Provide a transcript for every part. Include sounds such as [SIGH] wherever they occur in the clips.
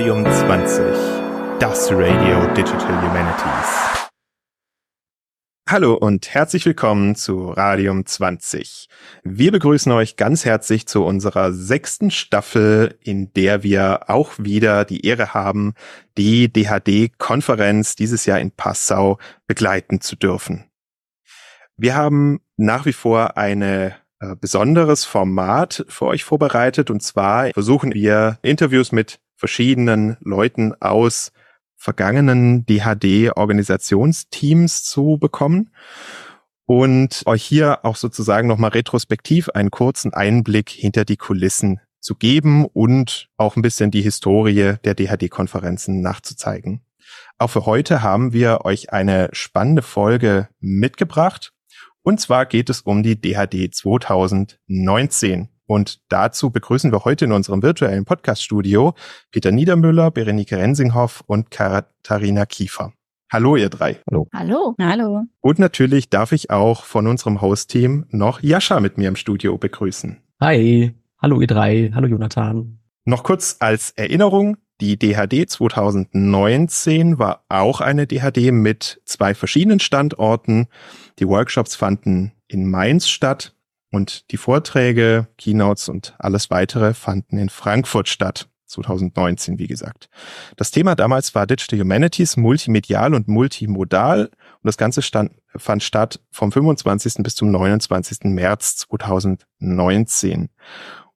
Radium 20, das Radio Digital Humanities. Hallo und herzlich willkommen zu Radium 20. Wir begrüßen euch ganz herzlich zu unserer sechsten Staffel, in der wir auch wieder die Ehre haben, die DHD-Konferenz dieses Jahr in Passau begleiten zu dürfen. Wir haben nach wie vor eine äh, besonderes Format für euch vorbereitet. Und zwar versuchen wir Interviews mit verschiedenen Leuten aus vergangenen DHD-Organisationsteams zu bekommen und euch hier auch sozusagen nochmal retrospektiv einen kurzen Einblick hinter die Kulissen zu geben und auch ein bisschen die Historie der DHD-Konferenzen nachzuzeigen. Auch für heute haben wir euch eine spannende Folge mitgebracht. Und zwar geht es um die DHD 2019. Und dazu begrüßen wir heute in unserem virtuellen Podcast-Studio Peter Niedermüller, Berenike Rensinghoff und Katharina Kiefer. Hallo, ihr drei. Hallo. Hallo. Hallo. Und natürlich darf ich auch von unserem Host-Team noch Jascha mit mir im Studio begrüßen. Hi. Hallo, ihr drei. Hallo, Jonathan. Noch kurz als Erinnerung. Die DHD 2019 war auch eine DHD mit zwei verschiedenen Standorten. Die Workshops fanden in Mainz statt und die Vorträge, Keynotes und alles weitere fanden in Frankfurt statt. 2019, wie gesagt. Das Thema damals war Digital Humanities, multimedial und multimodal. Und das Ganze stand, fand statt vom 25. bis zum 29. März 2019.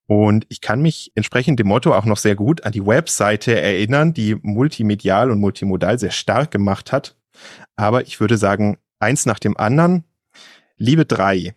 Und ich kann mich entsprechend dem Motto auch noch sehr gut an die Webseite erinnern, die multimedial und multimodal sehr stark gemacht hat. Aber ich würde sagen, eins nach dem anderen. Liebe drei,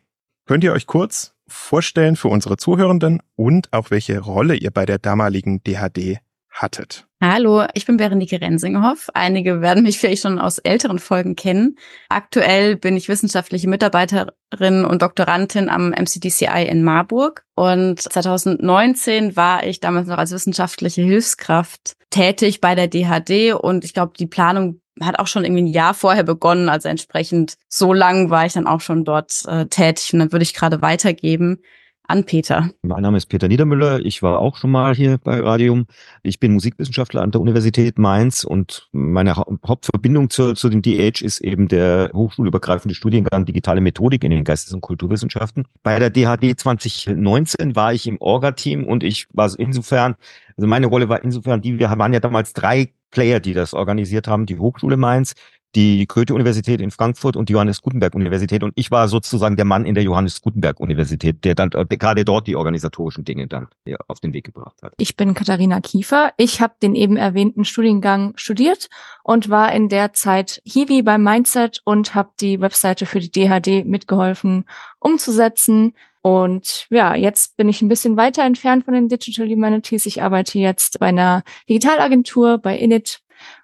könnt ihr euch kurz vorstellen für unsere Zuhörenden und auch welche Rolle ihr bei der damaligen DHD hattet? Hallo, ich bin Berenike Rensinghoff. Einige werden mich vielleicht schon aus älteren Folgen kennen. Aktuell bin ich wissenschaftliche Mitarbeiterin und Doktorandin am MCDCI in Marburg. Und 2019 war ich damals noch als wissenschaftliche Hilfskraft tätig bei der DHD. Und ich glaube, die Planung hat auch schon irgendwie ein Jahr vorher begonnen. Also entsprechend so lang war ich dann auch schon dort äh, tätig. Und dann würde ich gerade weitergeben an Peter. Mein Name ist Peter Niedermüller. Ich war auch schon mal hier bei Radium. Ich bin Musikwissenschaftler an der Universität Mainz und meine Hauptverbindung zu, zu dem DH ist eben der hochschulübergreifende Studiengang Digitale Methodik in den Geistes- und Kulturwissenschaften. Bei der DHD 2019 war ich im Orga-Team und ich war insofern, also meine Rolle war insofern die, wir waren ja damals drei Player, die das organisiert haben, die Hochschule Mainz, die Goethe-Universität in Frankfurt und die Johannes Gutenberg-Universität. Und ich war sozusagen der Mann in der Johannes Gutenberg-Universität, der dann der gerade dort die organisatorischen Dinge dann auf den Weg gebracht hat. Ich bin Katharina Kiefer. Ich habe den eben erwähnten Studiengang studiert und war in der Zeit Hiwi beim Mindset und habe die Webseite für die DHD mitgeholfen umzusetzen. Und ja, jetzt bin ich ein bisschen weiter entfernt von den Digital Humanities. Ich arbeite jetzt bei einer Digitalagentur, bei Init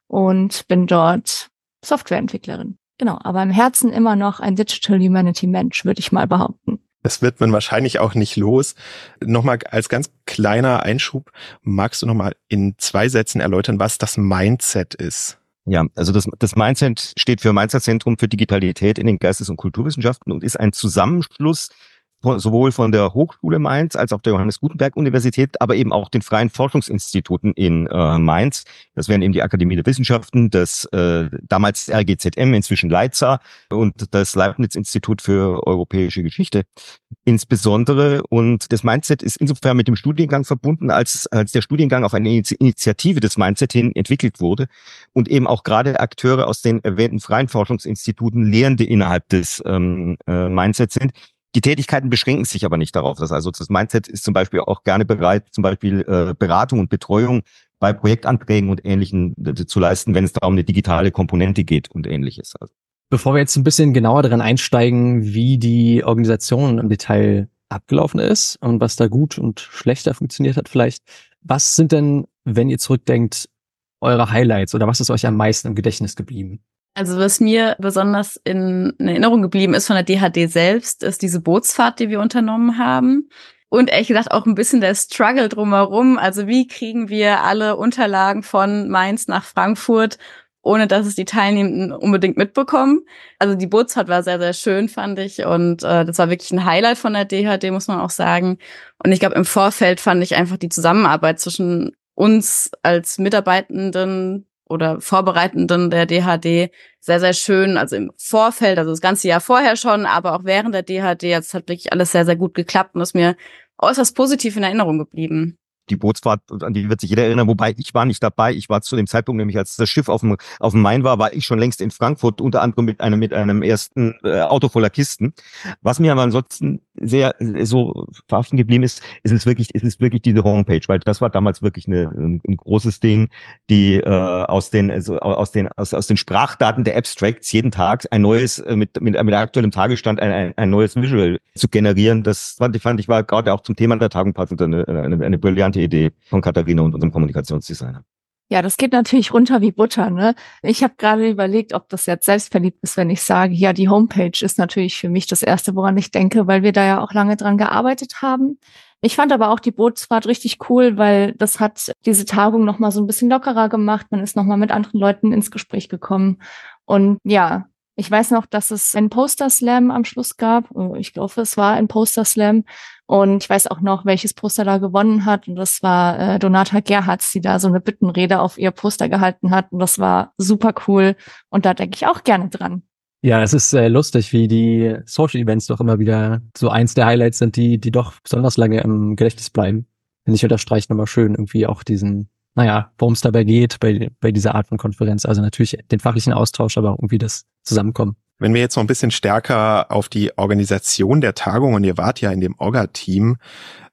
und bin dort Softwareentwicklerin. Genau, aber im Herzen immer noch ein Digital Humanity Mensch, würde ich mal behaupten. Das wird man wahrscheinlich auch nicht los. Nochmal als ganz kleiner Einschub, magst du nochmal in zwei Sätzen erläutern, was das Mindset ist? Ja, also das, das Mindset steht für Mindset Zentrum für Digitalität in den Geistes- und Kulturwissenschaften und ist ein Zusammenschluss sowohl von der Hochschule Mainz als auch der Johannes Gutenberg Universität, aber eben auch den freien Forschungsinstituten in äh, Mainz. Das wären eben die Akademie der Wissenschaften, das äh, damals RGZM, inzwischen Leiza und das Leibniz Institut für europäische Geschichte insbesondere. Und das Mindset ist insofern mit dem Studiengang verbunden, als, als der Studiengang auf eine Initiative des Mindset hin entwickelt wurde und eben auch gerade Akteure aus den erwähnten freien Forschungsinstituten Lehrende innerhalb des ähm, äh, Mindset sind, die Tätigkeiten beschränken sich aber nicht darauf. Das also das Mindset ist zum Beispiel auch gerne bereit, zum Beispiel äh, Beratung und Betreuung bei Projektanträgen und Ähnlichem äh, zu leisten, wenn es da um eine digitale Komponente geht und Ähnliches. Also. Bevor wir jetzt ein bisschen genauer daran einsteigen, wie die Organisation im Detail abgelaufen ist und was da gut und schlechter funktioniert hat, vielleicht, was sind denn, wenn ihr zurückdenkt, eure Highlights oder was ist euch am meisten im Gedächtnis geblieben? Also was mir besonders in Erinnerung geblieben ist von der DHD selbst, ist diese Bootsfahrt, die wir unternommen haben. Und ehrlich gesagt auch ein bisschen der Struggle drumherum. Also wie kriegen wir alle Unterlagen von Mainz nach Frankfurt, ohne dass es die Teilnehmenden unbedingt mitbekommen. Also die Bootsfahrt war sehr, sehr schön, fand ich. Und äh, das war wirklich ein Highlight von der DHD, muss man auch sagen. Und ich glaube, im Vorfeld fand ich einfach die Zusammenarbeit zwischen uns als Mitarbeitenden oder Vorbereitenden der DHD sehr, sehr schön, also im Vorfeld, also das ganze Jahr vorher schon, aber auch während der DHD, jetzt hat wirklich alles sehr, sehr gut geklappt und ist mir äußerst positiv in Erinnerung geblieben die Bootsfahrt, an die wird sich jeder erinnern, wobei ich war nicht dabei. Ich war zu dem Zeitpunkt, nämlich als das Schiff auf dem, auf dem Main war, war ich schon längst in Frankfurt, unter anderem mit einem, mit einem ersten äh, Auto voller Kisten. Was mir aber ansonsten sehr so verhaften geblieben ist, ist es wirklich, ist es wirklich diese Homepage, weil das war damals wirklich eine, ein, ein großes Ding, die äh, aus den, also aus den, aus, aus den Sprachdaten der Abstracts jeden Tag ein neues, äh, mit, mit, mit aktuellem Tagesstand ein, ein, ein neues Visual zu generieren. Das fand ich, fand ich war gerade auch zum Thema der Tagung passend eine, eine, eine brillante Idee von Katharina und unserem Kommunikationsdesigner. Ja, das geht natürlich runter wie Butter. Ne? Ich habe gerade überlegt, ob das jetzt selbstverliebt ist, wenn ich sage, ja, die Homepage ist natürlich für mich das Erste, woran ich denke, weil wir da ja auch lange dran gearbeitet haben. Ich fand aber auch die Bootsfahrt richtig cool, weil das hat diese Tagung nochmal so ein bisschen lockerer gemacht. Man ist nochmal mit anderen Leuten ins Gespräch gekommen. Und ja, ich weiß noch, dass es einen Poster Slam am Schluss gab. Ich glaube, es war ein Poster Slam. Und ich weiß auch noch, welches Poster da gewonnen hat. Und das war äh, Donata Gerhards, die da so eine Bittenrede auf ihr Poster gehalten hat. Und das war super cool. Und da denke ich auch gerne dran. Ja, es ist äh, lustig, wie die Social Events doch immer wieder so eins der Highlights sind, die, die doch besonders lange im Gedächtnis bleiben. Finde ich unterstreicht nochmal schön irgendwie auch diesen, naja, worum es dabei geht bei, bei dieser Art von Konferenz. Also natürlich den fachlichen Austausch, aber auch irgendwie das Zusammenkommen. Wenn wir jetzt noch ein bisschen stärker auf die Organisation der Tagung, und ihr wart ja in dem Orga-Team,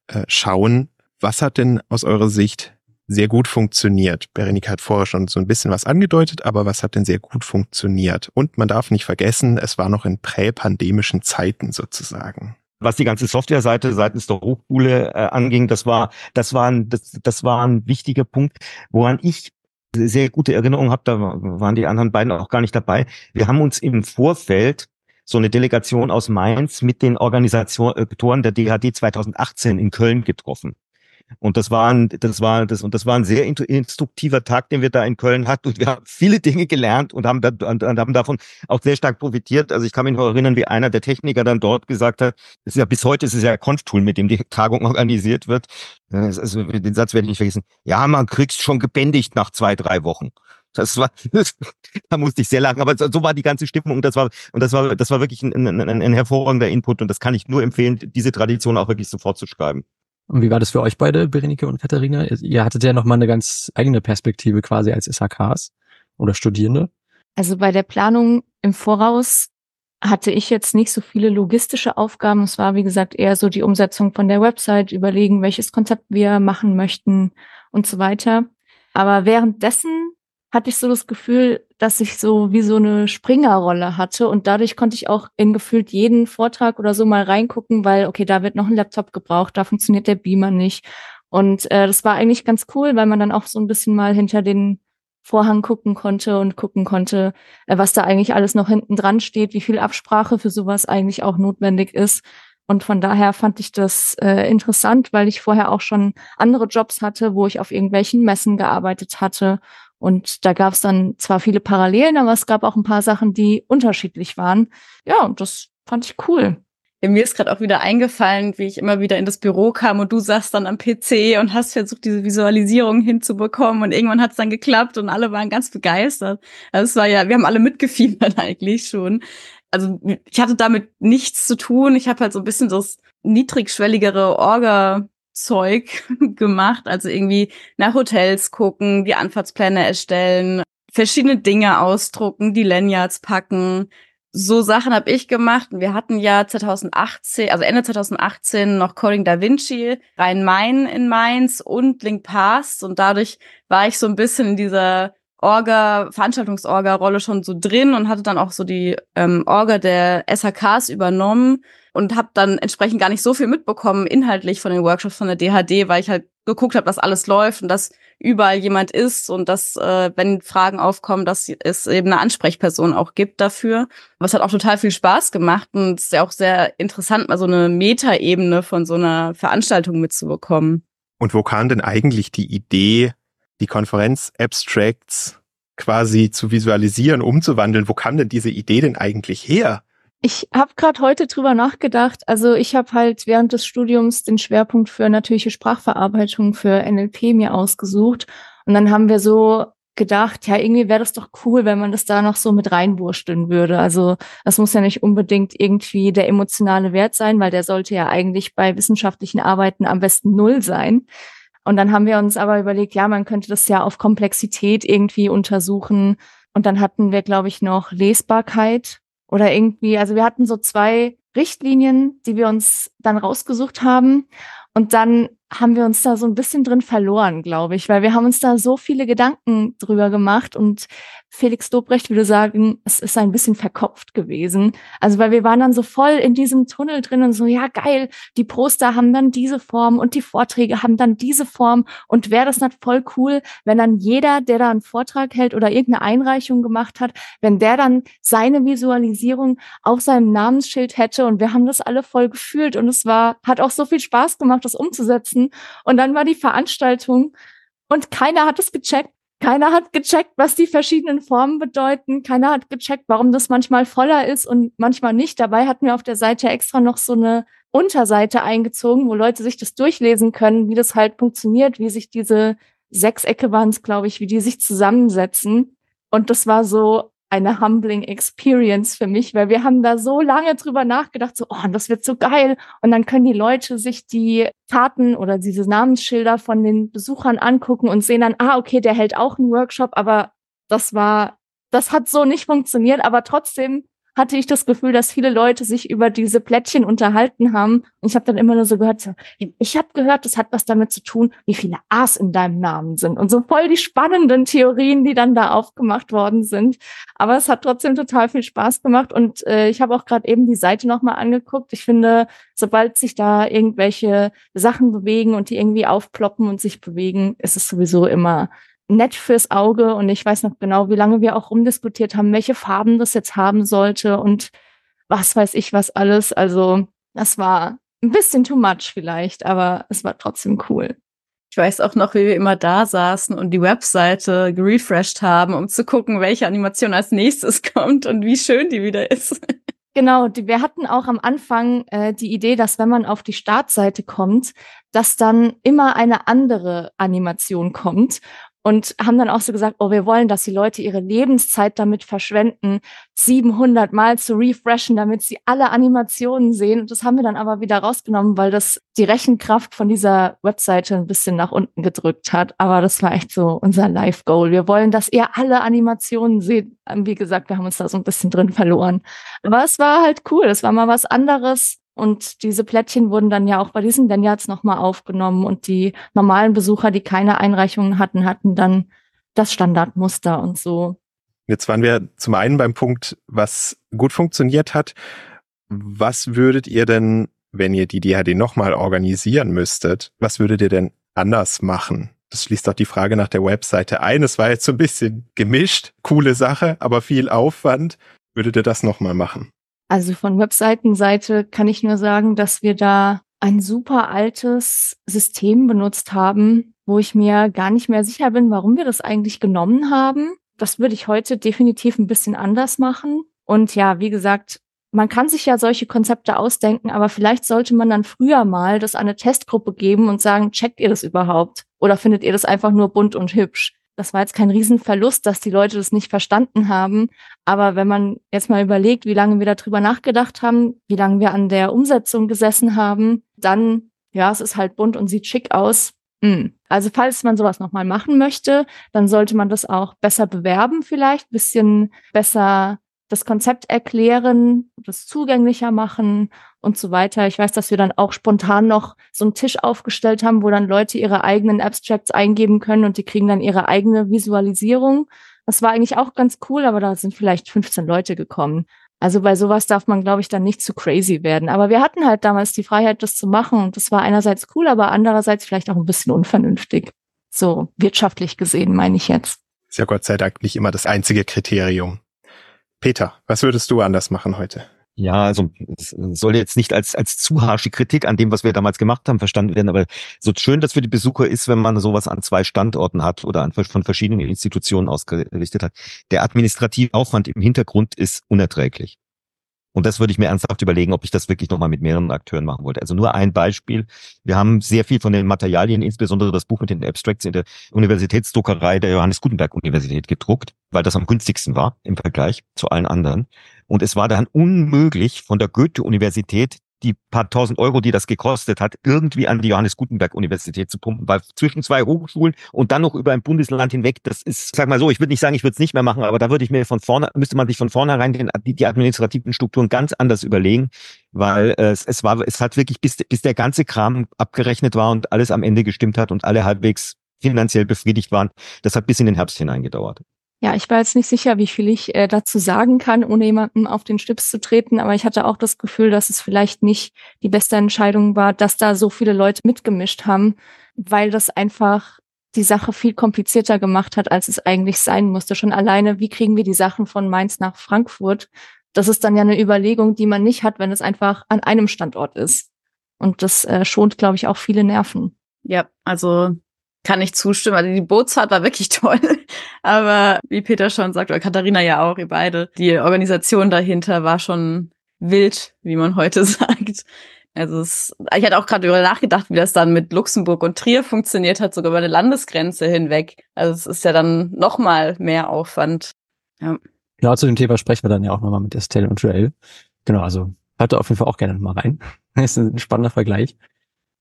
äh, schauen, was hat denn aus eurer Sicht sehr gut funktioniert? Berenika hat vorher schon so ein bisschen was angedeutet, aber was hat denn sehr gut funktioniert? Und man darf nicht vergessen, es war noch in präpandemischen Zeiten sozusagen was die ganze Softwareseite seitens der Hochschule äh, anging, das war, das war ein, das, das war ein wichtiger Punkt, woran ich sehr gute Erinnerung habe, da waren die anderen beiden auch gar nicht dabei. Wir haben uns im Vorfeld so eine Delegation aus Mainz mit den Organisatoren der DHD 2018 in Köln getroffen. Und das war ein, das war das und das war ein sehr instruktiver Tag, den wir da in Köln hatten. Und wir haben viele Dinge gelernt und haben, da, und, und haben davon auch sehr stark profitiert. Also ich kann mich noch erinnern, wie einer der Techniker dann dort gesagt hat, das ist ja bis heute ist es ja Conf-Tool, mit dem die Tagung organisiert wird. Also den Satz werde ich nicht vergessen. Ja, man kriegst schon gebändigt nach zwei, drei Wochen. Das war, [LAUGHS] da musste ich sehr lachen, aber so war die ganze Stimmung und das war, und das war, das war wirklich ein, ein, ein, ein hervorragender Input und das kann ich nur empfehlen, diese Tradition auch wirklich sofort zu schreiben. Und wie war das für euch beide, Berenike und Katharina? Ihr hattet ja nochmal eine ganz eigene Perspektive quasi als SHKs oder Studierende. Also bei der Planung im Voraus hatte ich jetzt nicht so viele logistische Aufgaben. Es war, wie gesagt, eher so die Umsetzung von der Website, überlegen, welches Konzept wir machen möchten und so weiter. Aber währenddessen hatte ich so das Gefühl, dass ich so wie so eine Springerrolle hatte. Und dadurch konnte ich auch in gefühlt jeden Vortrag oder so mal reingucken, weil okay, da wird noch ein Laptop gebraucht, da funktioniert der Beamer nicht. Und äh, das war eigentlich ganz cool, weil man dann auch so ein bisschen mal hinter den Vorhang gucken konnte und gucken konnte, äh, was da eigentlich alles noch hinten dran steht, wie viel Absprache für sowas eigentlich auch notwendig ist. Und von daher fand ich das äh, interessant, weil ich vorher auch schon andere Jobs hatte, wo ich auf irgendwelchen Messen gearbeitet hatte und da gab es dann zwar viele Parallelen, aber es gab auch ein paar Sachen, die unterschiedlich waren. Ja, und das fand ich cool. Ja, mir ist gerade auch wieder eingefallen, wie ich immer wieder in das Büro kam und du saßt dann am PC und hast versucht, diese Visualisierung hinzubekommen und irgendwann hat es dann geklappt und alle waren ganz begeistert. Also es war ja, wir haben alle mitgefiebert [LAUGHS] eigentlich schon. Also ich hatte damit nichts zu tun. Ich habe halt so ein bisschen das niedrigschwelligere Orga Zeug [LAUGHS] gemacht, also irgendwie nach Hotels gucken, die Anfahrtspläne erstellen, verschiedene Dinge ausdrucken, die Lanyards packen. So Sachen habe ich gemacht. Wir hatten ja 2018, also Ende 2018 noch Coding Da Vinci, Rhein-Main in Mainz und Link Past und dadurch war ich so ein bisschen in dieser Orga, Veranstaltungsorga-Rolle schon so drin und hatte dann auch so die ähm, Orga der SHKs übernommen und habe dann entsprechend gar nicht so viel mitbekommen inhaltlich von den Workshops von der DHD, weil ich halt geguckt habe, dass alles läuft und dass überall jemand ist und dass, äh, wenn Fragen aufkommen, dass es eben eine Ansprechperson auch gibt dafür. Was hat auch total viel Spaß gemacht und es ist ja auch sehr interessant, mal so eine Metaebene von so einer Veranstaltung mitzubekommen. Und wo kam denn eigentlich die Idee, die Konferenz Abstracts quasi zu visualisieren, umzuwandeln? Wo kam denn diese Idee denn eigentlich her? Ich habe gerade heute drüber nachgedacht. Also ich habe halt während des Studiums den Schwerpunkt für natürliche Sprachverarbeitung für NLP mir ausgesucht. Und dann haben wir so gedacht, ja, irgendwie wäre das doch cool, wenn man das da noch so mit reinwursteln würde. Also das muss ja nicht unbedingt irgendwie der emotionale Wert sein, weil der sollte ja eigentlich bei wissenschaftlichen Arbeiten am besten null sein. Und dann haben wir uns aber überlegt, ja, man könnte das ja auf Komplexität irgendwie untersuchen. Und dann hatten wir, glaube ich, noch Lesbarkeit oder irgendwie, also wir hatten so zwei Richtlinien, die wir uns dann rausgesucht haben. Und dann haben wir uns da so ein bisschen drin verloren, glaube ich, weil wir haben uns da so viele Gedanken drüber gemacht und Felix Dobrecht würde sagen, es ist ein bisschen verkopft gewesen. Also weil wir waren dann so voll in diesem Tunnel drin und so, ja geil, die Poster haben dann diese Form und die Vorträge haben dann diese Form und wäre das nicht voll cool, wenn dann jeder, der da einen Vortrag hält oder irgendeine Einreichung gemacht hat, wenn der dann seine Visualisierung auf seinem Namensschild hätte und wir haben das alle voll gefühlt und es war, hat auch so viel Spaß gemacht, das umzusetzen. Und dann war die Veranstaltung und keiner hat es gecheckt keiner hat gecheckt, was die verschiedenen Formen bedeuten. Keiner hat gecheckt, warum das manchmal voller ist und manchmal nicht. Dabei hatten wir auf der Seite extra noch so eine Unterseite eingezogen, wo Leute sich das durchlesen können, wie das halt funktioniert, wie sich diese Sechsecke waren es, glaube ich, wie die sich zusammensetzen. Und das war so eine humbling Experience für mich, weil wir haben da so lange drüber nachgedacht, so, oh, das wird so geil. Und dann können die Leute sich die Karten oder diese Namensschilder von den Besuchern angucken und sehen dann, ah, okay, der hält auch einen Workshop, aber das war, das hat so nicht funktioniert, aber trotzdem hatte ich das Gefühl, dass viele Leute sich über diese Plättchen unterhalten haben. Und ich habe dann immer nur so gehört, so, ich habe gehört, das hat was damit zu tun, wie viele A's in deinem Namen sind. Und so voll die spannenden Theorien, die dann da aufgemacht worden sind. Aber es hat trotzdem total viel Spaß gemacht. Und äh, ich habe auch gerade eben die Seite nochmal angeguckt. Ich finde, sobald sich da irgendwelche Sachen bewegen und die irgendwie aufploppen und sich bewegen, ist es sowieso immer nett fürs Auge und ich weiß noch genau, wie lange wir auch rumdiskutiert haben, welche Farben das jetzt haben sollte und was weiß ich was alles. Also das war ein bisschen too much vielleicht, aber es war trotzdem cool. Ich weiß auch noch, wie wir immer da saßen und die Webseite gerefreshed haben, um zu gucken, welche Animation als nächstes [LAUGHS] kommt und wie schön die wieder ist. Genau, die, wir hatten auch am Anfang äh, die Idee, dass wenn man auf die Startseite kommt, dass dann immer eine andere Animation kommt und haben dann auch so gesagt, oh, wir wollen, dass die Leute ihre Lebenszeit damit verschwenden, 700 Mal zu refreshen, damit sie alle Animationen sehen. Und das haben wir dann aber wieder rausgenommen, weil das die Rechenkraft von dieser Webseite ein bisschen nach unten gedrückt hat. Aber das war echt so unser Live-Goal. Wir wollen, dass ihr alle Animationen seht. Wie gesagt, wir haben uns da so ein bisschen drin verloren. Aber es war halt cool. Es war mal was anderes und diese Plättchen wurden dann ja auch bei diesen Lanyards nochmal aufgenommen und die normalen Besucher, die keine Einreichungen hatten, hatten dann das Standardmuster und so. Jetzt waren wir zum einen beim Punkt, was gut funktioniert hat. Was würdet ihr denn, wenn ihr die DHD nochmal organisieren müsstet, was würdet ihr denn anders machen? Das schließt auch die Frage nach der Webseite ein. Es war jetzt so ein bisschen gemischt, coole Sache, aber viel Aufwand. Würdet ihr das nochmal machen? Also von Webseitenseite kann ich nur sagen, dass wir da ein super altes System benutzt haben, wo ich mir gar nicht mehr sicher bin, warum wir das eigentlich genommen haben. Das würde ich heute definitiv ein bisschen anders machen. Und ja, wie gesagt, man kann sich ja solche Konzepte ausdenken, aber vielleicht sollte man dann früher mal das an eine Testgruppe geben und sagen, checkt ihr das überhaupt? Oder findet ihr das einfach nur bunt und hübsch? Das war jetzt kein Riesenverlust, dass die Leute das nicht verstanden haben. Aber wenn man jetzt mal überlegt, wie lange wir darüber nachgedacht haben, wie lange wir an der Umsetzung gesessen haben, dann, ja, es ist halt bunt und sieht schick aus. Hm. Also falls man sowas nochmal machen möchte, dann sollte man das auch besser bewerben vielleicht, bisschen besser das Konzept erklären, das zugänglicher machen und so weiter. Ich weiß, dass wir dann auch spontan noch so einen Tisch aufgestellt haben, wo dann Leute ihre eigenen Abstracts eingeben können und die kriegen dann ihre eigene Visualisierung. Das war eigentlich auch ganz cool, aber da sind vielleicht 15 Leute gekommen. Also bei sowas darf man, glaube ich, dann nicht zu crazy werden. Aber wir hatten halt damals die Freiheit, das zu machen. Und das war einerseits cool, aber andererseits vielleicht auch ein bisschen unvernünftig. So wirtschaftlich gesehen, meine ich jetzt. Ist ja Gott sei Dank nicht immer das einzige Kriterium. Peter, was würdest du anders machen heute? Ja, also es soll jetzt nicht als, als zu harsche Kritik an dem, was wir damals gemacht haben, verstanden werden, aber so schön das für die Besucher ist, wenn man sowas an zwei Standorten hat oder an, von verschiedenen Institutionen ausgerichtet hat. Der administrative Aufwand im Hintergrund ist unerträglich. Und das würde ich mir ernsthaft überlegen, ob ich das wirklich nochmal mit mehreren Akteuren machen wollte. Also nur ein Beispiel. Wir haben sehr viel von den Materialien, insbesondere das Buch mit den Abstracts in der Universitätsdruckerei der Johannes Gutenberg Universität gedruckt, weil das am günstigsten war im Vergleich zu allen anderen. Und es war dann unmöglich, von der Goethe-Universität die paar tausend Euro, die das gekostet hat, irgendwie an die Johannes Gutenberg Universität zu pumpen, weil zwischen zwei Hochschulen und dann noch über ein Bundesland hinweg, das ist, sag mal so, ich würde nicht sagen, ich würde es nicht mehr machen, aber da würde ich mir von vorne, müsste man sich von vornherein den, die, administrativen Strukturen ganz anders überlegen, weil äh, es, es war, es hat wirklich, bis, bis der ganze Kram abgerechnet war und alles am Ende gestimmt hat und alle halbwegs finanziell befriedigt waren, das hat bis in den Herbst hinein gedauert. Ja, ich war jetzt nicht sicher, wie viel ich äh, dazu sagen kann, ohne jemandem auf den Stips zu treten, aber ich hatte auch das Gefühl, dass es vielleicht nicht die beste Entscheidung war, dass da so viele Leute mitgemischt haben, weil das einfach die Sache viel komplizierter gemacht hat, als es eigentlich sein musste. Schon alleine, wie kriegen wir die Sachen von Mainz nach Frankfurt? Das ist dann ja eine Überlegung, die man nicht hat, wenn es einfach an einem Standort ist. Und das äh, schont, glaube ich, auch viele Nerven. Ja, also kann ich zustimmen. Also die Bootsfahrt war wirklich [LAUGHS] toll. Aber wie Peter schon sagt, oder Katharina ja auch, ihr beide, die Organisation dahinter war schon wild, wie man heute [LAUGHS] sagt. Also es, ich hatte auch gerade darüber nachgedacht, wie das dann mit Luxemburg und Trier funktioniert hat, sogar über eine Landesgrenze hinweg. Also es ist ja dann noch mal mehr Aufwand. Ja. Genau, zu dem Thema sprechen wir dann ja auch nochmal mit Estelle und Joel. Genau, also hört da auf jeden Fall auch gerne mal rein. Das [LAUGHS] ist ein spannender Vergleich.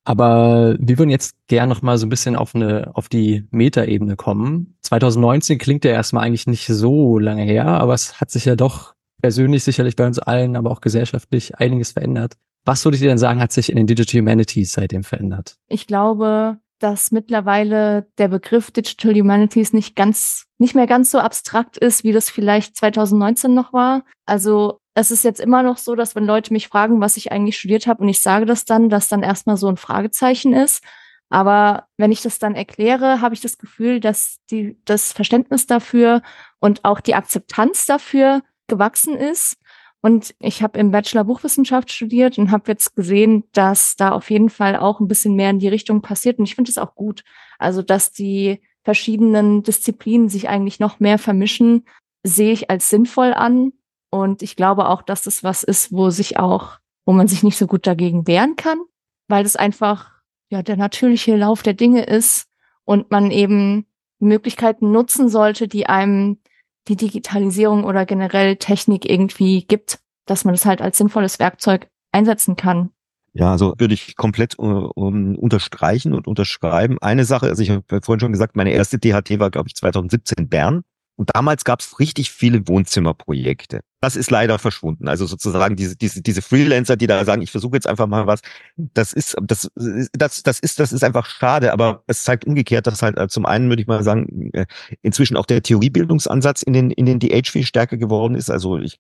Aber wir würden jetzt gern noch mal so ein bisschen auf eine auf die Metaebene kommen. 2019 klingt ja erstmal eigentlich nicht so lange her, aber es hat sich ja doch persönlich sicherlich bei uns allen, aber auch gesellschaftlich einiges verändert. Was würdet ihr denn sagen, hat sich in den Digital Humanities seitdem verändert? Ich glaube, dass mittlerweile der Begriff Digital Humanities nicht ganz, nicht mehr ganz so abstrakt ist, wie das vielleicht 2019 noch war. Also es ist jetzt immer noch so, dass wenn Leute mich fragen, was ich eigentlich studiert habe und ich sage das dann, dass dann erstmal so ein Fragezeichen ist. Aber wenn ich das dann erkläre, habe ich das Gefühl, dass die, das Verständnis dafür und auch die Akzeptanz dafür gewachsen ist. Und ich habe im Bachelor Buchwissenschaft studiert und habe jetzt gesehen, dass da auf jeden Fall auch ein bisschen mehr in die Richtung passiert. Und ich finde es auch gut. Also, dass die verschiedenen Disziplinen sich eigentlich noch mehr vermischen, sehe ich als sinnvoll an. Und ich glaube auch, dass das was ist, wo sich auch, wo man sich nicht so gut dagegen wehren kann, weil das einfach ja der natürliche Lauf der Dinge ist und man eben Möglichkeiten nutzen sollte, die einem die Digitalisierung oder generell Technik irgendwie gibt, dass man das halt als sinnvolles Werkzeug einsetzen kann. Ja, also würde ich komplett uh, unterstreichen und unterschreiben. Eine Sache, also ich habe vorhin schon gesagt, meine erste DHT war, glaube ich, 2017 Bern. Und damals gab es richtig viele Wohnzimmerprojekte. Das ist leider verschwunden. Also sozusagen diese, diese, diese Freelancer, die da sagen, ich versuche jetzt einfach mal was, das ist, das, das, das ist, das ist einfach schade, aber es zeigt umgekehrt, dass halt äh, zum einen würde ich mal sagen, äh, inzwischen auch der Theoriebildungsansatz in den, in den DH viel stärker geworden ist. Also ich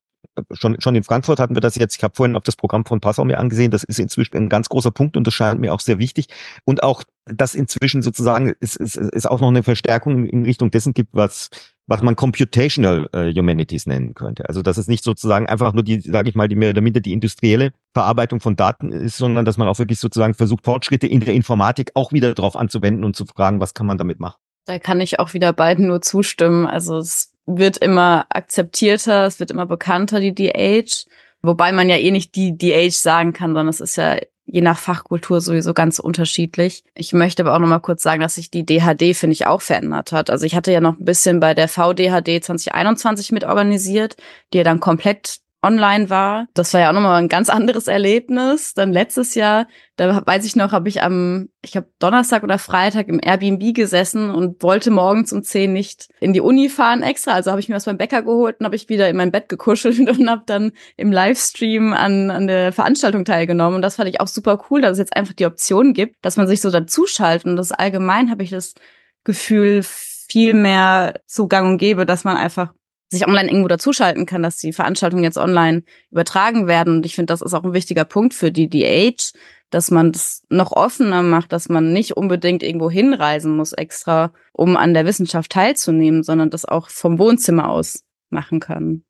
schon, schon in Frankfurt hatten wir das jetzt. Ich habe vorhin auf das Programm von Passau mir angesehen. Das ist inzwischen ein ganz großer Punkt und das scheint mir auch sehr wichtig. Und auch, dass inzwischen sozusagen es, es, es auch noch eine Verstärkung in Richtung dessen gibt, was was man Computational äh, Humanities nennen könnte. Also dass es nicht sozusagen einfach nur die, sage ich mal, die mehr oder minder die industrielle Verarbeitung von Daten ist, sondern dass man auch wirklich sozusagen versucht, Fortschritte in der Informatik auch wieder darauf anzuwenden und zu fragen, was kann man damit machen. Da kann ich auch wieder beiden nur zustimmen. Also es wird immer akzeptierter, es wird immer bekannter, die DH. Wobei man ja eh nicht die DH sagen kann, sondern es ist ja je nach Fachkultur sowieso ganz unterschiedlich. Ich möchte aber auch noch mal kurz sagen, dass sich die DHD, finde ich, auch verändert hat. Also ich hatte ja noch ein bisschen bei der VDHD 2021 mitorganisiert, die ja dann komplett online war. Das war ja auch nochmal ein ganz anderes Erlebnis. Dann letztes Jahr, da weiß ich noch, habe ich am, ich habe Donnerstag oder Freitag im Airbnb gesessen und wollte morgens um 10 nicht in die Uni fahren extra. Also habe ich mir was beim Bäcker geholt und habe ich wieder in mein Bett gekuschelt [LAUGHS] und habe dann im Livestream an, an der Veranstaltung teilgenommen. Und das fand ich auch super cool, dass es jetzt einfach die Option gibt, dass man sich so dazuschaltet. Und das allgemein habe ich das Gefühl, viel mehr Zugang und gäbe, dass man einfach sich online irgendwo dazuschalten kann, dass die Veranstaltungen jetzt online übertragen werden. Und ich finde, das ist auch ein wichtiger Punkt für die DH, dass man das noch offener macht, dass man nicht unbedingt irgendwo hinreisen muss extra, um an der Wissenschaft teilzunehmen, sondern das auch vom Wohnzimmer aus machen kann.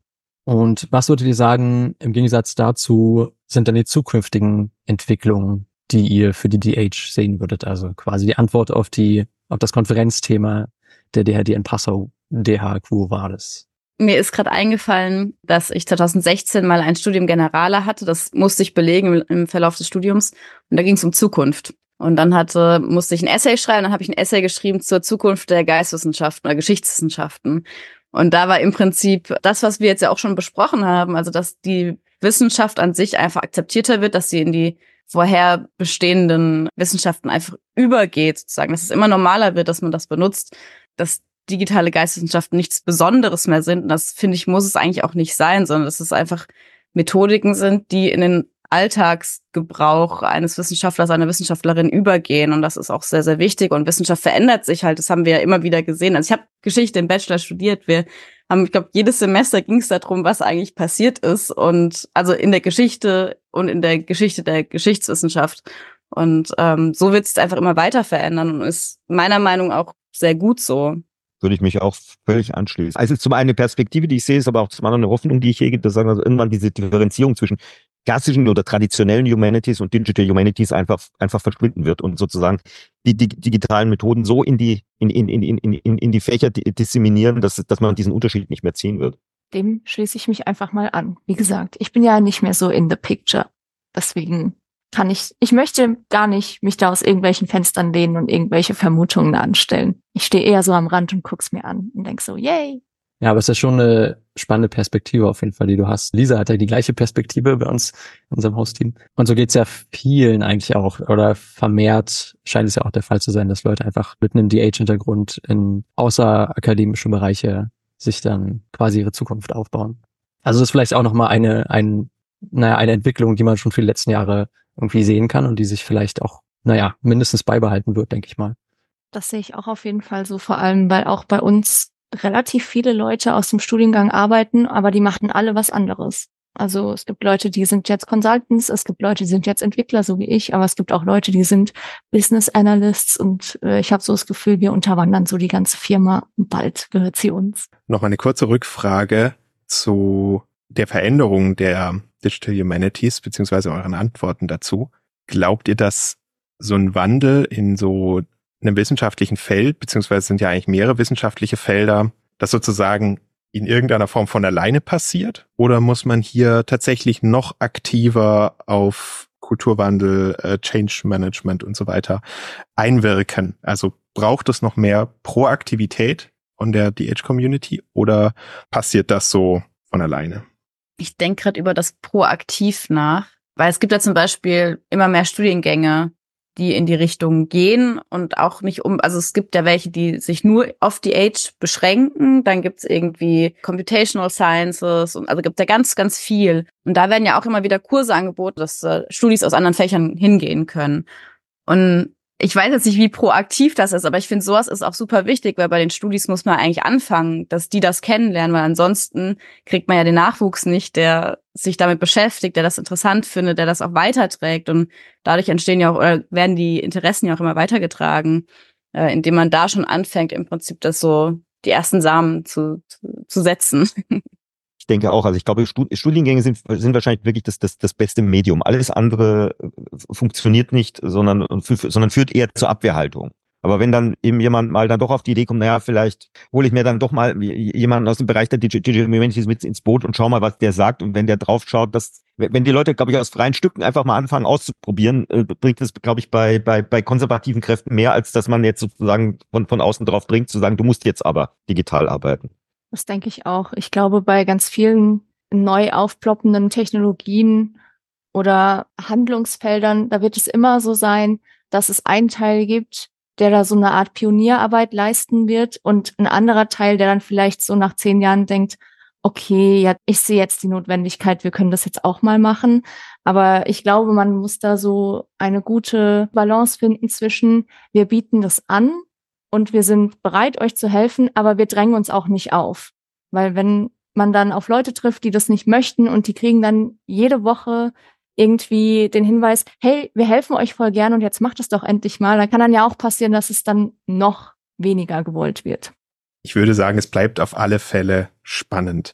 Und was würdet ihr sagen, im Gegensatz dazu sind dann die zukünftigen Entwicklungen, die ihr für die DH sehen würdet? Also quasi die Antwort auf die, auf das Konferenzthema der DHD in Passau, DHQ war das. Mir ist gerade eingefallen, dass ich 2016 mal ein Studium Generale hatte. Das musste ich belegen im, Verlauf des Studiums. Und da ging es um Zukunft. Und dann hatte, musste ich ein Essay schreiben. Dann habe ich ein Essay geschrieben zur Zukunft der Geisteswissenschaften oder Geschichtswissenschaften. Und da war im Prinzip das, was wir jetzt ja auch schon besprochen haben, also dass die Wissenschaft an sich einfach akzeptierter wird, dass sie in die vorher bestehenden Wissenschaften einfach übergeht, sozusagen, dass es immer normaler wird, dass man das benutzt, dass digitale Geisteswissenschaften nichts Besonderes mehr sind. Und das finde ich, muss es eigentlich auch nicht sein, sondern dass es einfach Methodiken sind, die in den Alltagsgebrauch eines Wissenschaftlers, einer Wissenschaftlerin übergehen. Und das ist auch sehr, sehr wichtig. Und Wissenschaft verändert sich halt. Das haben wir ja immer wieder gesehen. Also ich habe Geschichte im Bachelor studiert. Wir haben, ich glaube, jedes Semester ging es darum, was eigentlich passiert ist. Und also in der Geschichte und in der Geschichte der Geschichtswissenschaft. Und ähm, so wird es einfach immer weiter verändern und ist meiner Meinung auch sehr gut so würde ich mich auch völlig anschließen. Also zum einen eine Perspektive, die ich sehe, ist aber auch zum anderen eine Hoffnung, die ich hege, dass also irgendwann diese Differenzierung zwischen klassischen oder traditionellen Humanities und Digital Humanities einfach, einfach verschwinden wird und sozusagen die, die digitalen Methoden so in die, in, in, in, in, in, in die Fächer disseminieren, dass, dass man diesen Unterschied nicht mehr ziehen wird. Dem schließe ich mich einfach mal an. Wie gesagt, ich bin ja nicht mehr so in the picture. Deswegen kann ich, ich möchte gar nicht mich da aus irgendwelchen Fenstern lehnen und irgendwelche Vermutungen anstellen. Ich stehe eher so am Rand und guck's mir an und denk so, yay, ja, aber es ist schon eine spannende Perspektive auf jeden Fall, die du hast. Lisa hat ja die gleiche Perspektive bei uns in unserem Hostteam. Und so geht's ja vielen eigentlich auch. Oder vermehrt scheint es ja auch der Fall zu sein, dass Leute einfach mit einem DH-Hintergrund in außerakademische Bereiche sich dann quasi ihre Zukunft aufbauen. Also das ist vielleicht auch nochmal eine, ein, naja, eine Entwicklung, die man schon für die letzten Jahre irgendwie sehen kann und die sich vielleicht auch, naja, mindestens beibehalten wird, denke ich mal. Das sehe ich auch auf jeden Fall so, vor allem, weil auch bei uns relativ viele Leute aus dem Studiengang arbeiten, aber die machten alle was anderes. Also es gibt Leute, die sind jetzt Consultants, es gibt Leute, die sind jetzt Entwickler, so wie ich, aber es gibt auch Leute, die sind Business Analysts und äh, ich habe so das Gefühl, wir unterwandern so die ganze Firma und bald gehört sie uns. Noch eine kurze Rückfrage zu der Veränderung der Digital Humanities beziehungsweise euren Antworten dazu. Glaubt ihr, dass so ein Wandel in so einem wissenschaftlichen Feld, beziehungsweise sind ja eigentlich mehrere wissenschaftliche Felder, das sozusagen in irgendeiner Form von alleine passiert? Oder muss man hier tatsächlich noch aktiver auf Kulturwandel, äh, Change Management und so weiter einwirken? Also braucht es noch mehr Proaktivität von der DH-Community oder passiert das so von alleine? Ich denke gerade über das Proaktiv nach, weil es gibt ja zum Beispiel immer mehr Studiengänge, die in die Richtung gehen und auch nicht um, also es gibt ja welche, die sich nur auf die Age beschränken, dann gibt's irgendwie Computational Sciences und also gibt ja ganz, ganz viel. Und da werden ja auch immer wieder Kurse angeboten, dass äh, Studis aus anderen Fächern hingehen können. Und ich weiß jetzt nicht, wie proaktiv das ist, aber ich finde, sowas ist auch super wichtig, weil bei den Studis muss man eigentlich anfangen, dass die das kennenlernen, weil ansonsten kriegt man ja den Nachwuchs nicht, der sich damit beschäftigt, der das interessant findet, der das auch weiterträgt. Und dadurch entstehen ja auch, oder werden die Interessen ja auch immer weitergetragen, äh, indem man da schon anfängt, im Prinzip das so die ersten Samen zu, zu, zu setzen. [LAUGHS] denke auch, also ich glaube, Studiengänge sind, sind wahrscheinlich wirklich das, das, das beste Medium. Alles andere äh, funktioniert nicht, sondern, sondern führt eher zur Abwehrhaltung. Aber wenn dann eben jemand mal dann doch auf die Idee kommt, naja, vielleicht hole ich mir dann doch mal jemanden aus dem Bereich der Digital Humanities mit ins Boot und schau mal, was der sagt. Und wenn der drauf schaut, dass, wenn die Leute, glaube ich, aus freien Stücken einfach mal anfangen auszuprobieren, äh, bringt es, glaube ich, bei, bei, bei konservativen Kräften mehr, als dass man jetzt sozusagen von, von außen drauf dringt, zu sagen, du musst jetzt aber digital arbeiten. Das denke ich auch. Ich glaube, bei ganz vielen neu aufploppenden Technologien oder Handlungsfeldern, da wird es immer so sein, dass es einen Teil gibt, der da so eine Art Pionierarbeit leisten wird und ein anderer Teil, der dann vielleicht so nach zehn Jahren denkt, okay, ja, ich sehe jetzt die Notwendigkeit, wir können das jetzt auch mal machen. Aber ich glaube, man muss da so eine gute Balance finden zwischen, wir bieten das an, und wir sind bereit, euch zu helfen, aber wir drängen uns auch nicht auf. Weil wenn man dann auf Leute trifft, die das nicht möchten und die kriegen dann jede Woche irgendwie den Hinweis, hey, wir helfen euch voll gern und jetzt macht es doch endlich mal, dann kann dann ja auch passieren, dass es dann noch weniger gewollt wird. Ich würde sagen, es bleibt auf alle Fälle spannend.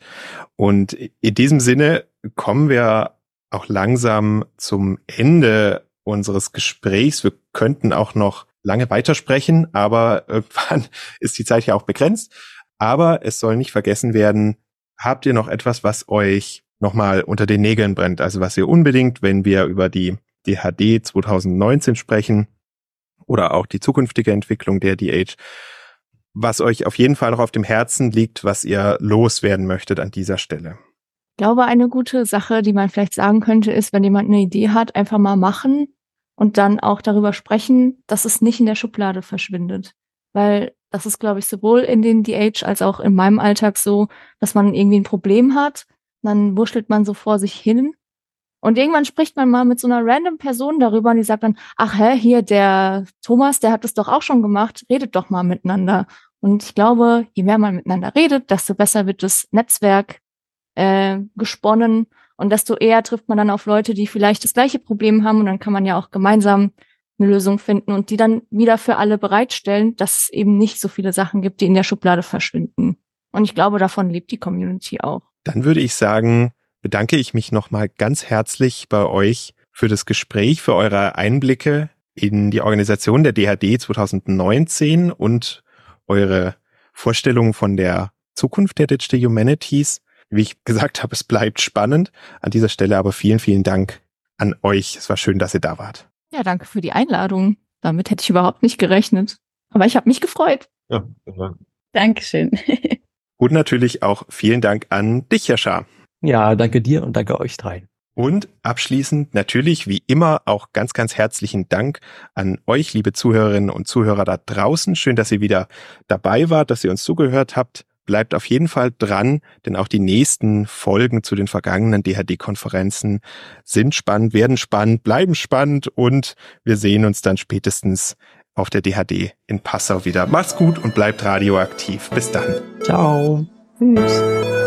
Und in diesem Sinne kommen wir auch langsam zum Ende unseres Gesprächs. Wir könnten auch noch lange weitersprechen, aber [LAUGHS] irgendwann ist die Zeit ja auch begrenzt. Aber es soll nicht vergessen werden, habt ihr noch etwas, was euch nochmal unter den Nägeln brennt? Also was ihr unbedingt, wenn wir über die DHD 2019 sprechen oder auch die zukünftige Entwicklung der DH, was euch auf jeden Fall noch auf dem Herzen liegt, was ihr loswerden möchtet an dieser Stelle? Ich glaube, eine gute Sache, die man vielleicht sagen könnte, ist, wenn jemand eine Idee hat, einfach mal machen und dann auch darüber sprechen, dass es nicht in der Schublade verschwindet. Weil das ist, glaube ich, sowohl in den DH als auch in meinem Alltag so, dass man irgendwie ein Problem hat, dann wurschtelt man so vor sich hin. Und irgendwann spricht man mal mit so einer random Person darüber und die sagt dann, ach hä, hier der Thomas, der hat das doch auch schon gemacht, redet doch mal miteinander. Und ich glaube, je mehr man miteinander redet, desto besser wird das Netzwerk äh, gesponnen und desto eher trifft man dann auf Leute, die vielleicht das gleiche Problem haben und dann kann man ja auch gemeinsam eine Lösung finden und die dann wieder für alle bereitstellen, dass es eben nicht so viele Sachen gibt, die in der Schublade verschwinden. Und ich glaube, davon lebt die Community auch. Dann würde ich sagen, bedanke ich mich nochmal ganz herzlich bei euch für das Gespräch, für eure Einblicke in die Organisation der DHD 2019 und eure Vorstellungen von der Zukunft der Digital Humanities. Wie ich gesagt habe, es bleibt spannend. An dieser Stelle aber vielen, vielen Dank an euch. Es war schön, dass ihr da wart. Ja, danke für die Einladung. Damit hätte ich überhaupt nicht gerechnet. Aber ich habe mich gefreut. Ja, genau. Dankeschön. [LAUGHS] und natürlich auch vielen Dank an dich, Jascha. Ja, danke dir und danke euch dreien. Und abschließend natürlich wie immer auch ganz, ganz herzlichen Dank an euch, liebe Zuhörerinnen und Zuhörer da draußen. Schön, dass ihr wieder dabei wart, dass ihr uns zugehört habt bleibt auf jeden Fall dran, denn auch die nächsten Folgen zu den vergangenen DHD-Konferenzen sind spannend, werden spannend, bleiben spannend und wir sehen uns dann spätestens auf der DHD in Passau wieder. Macht's gut und bleibt radioaktiv. Bis dann. Ciao. Tschüss.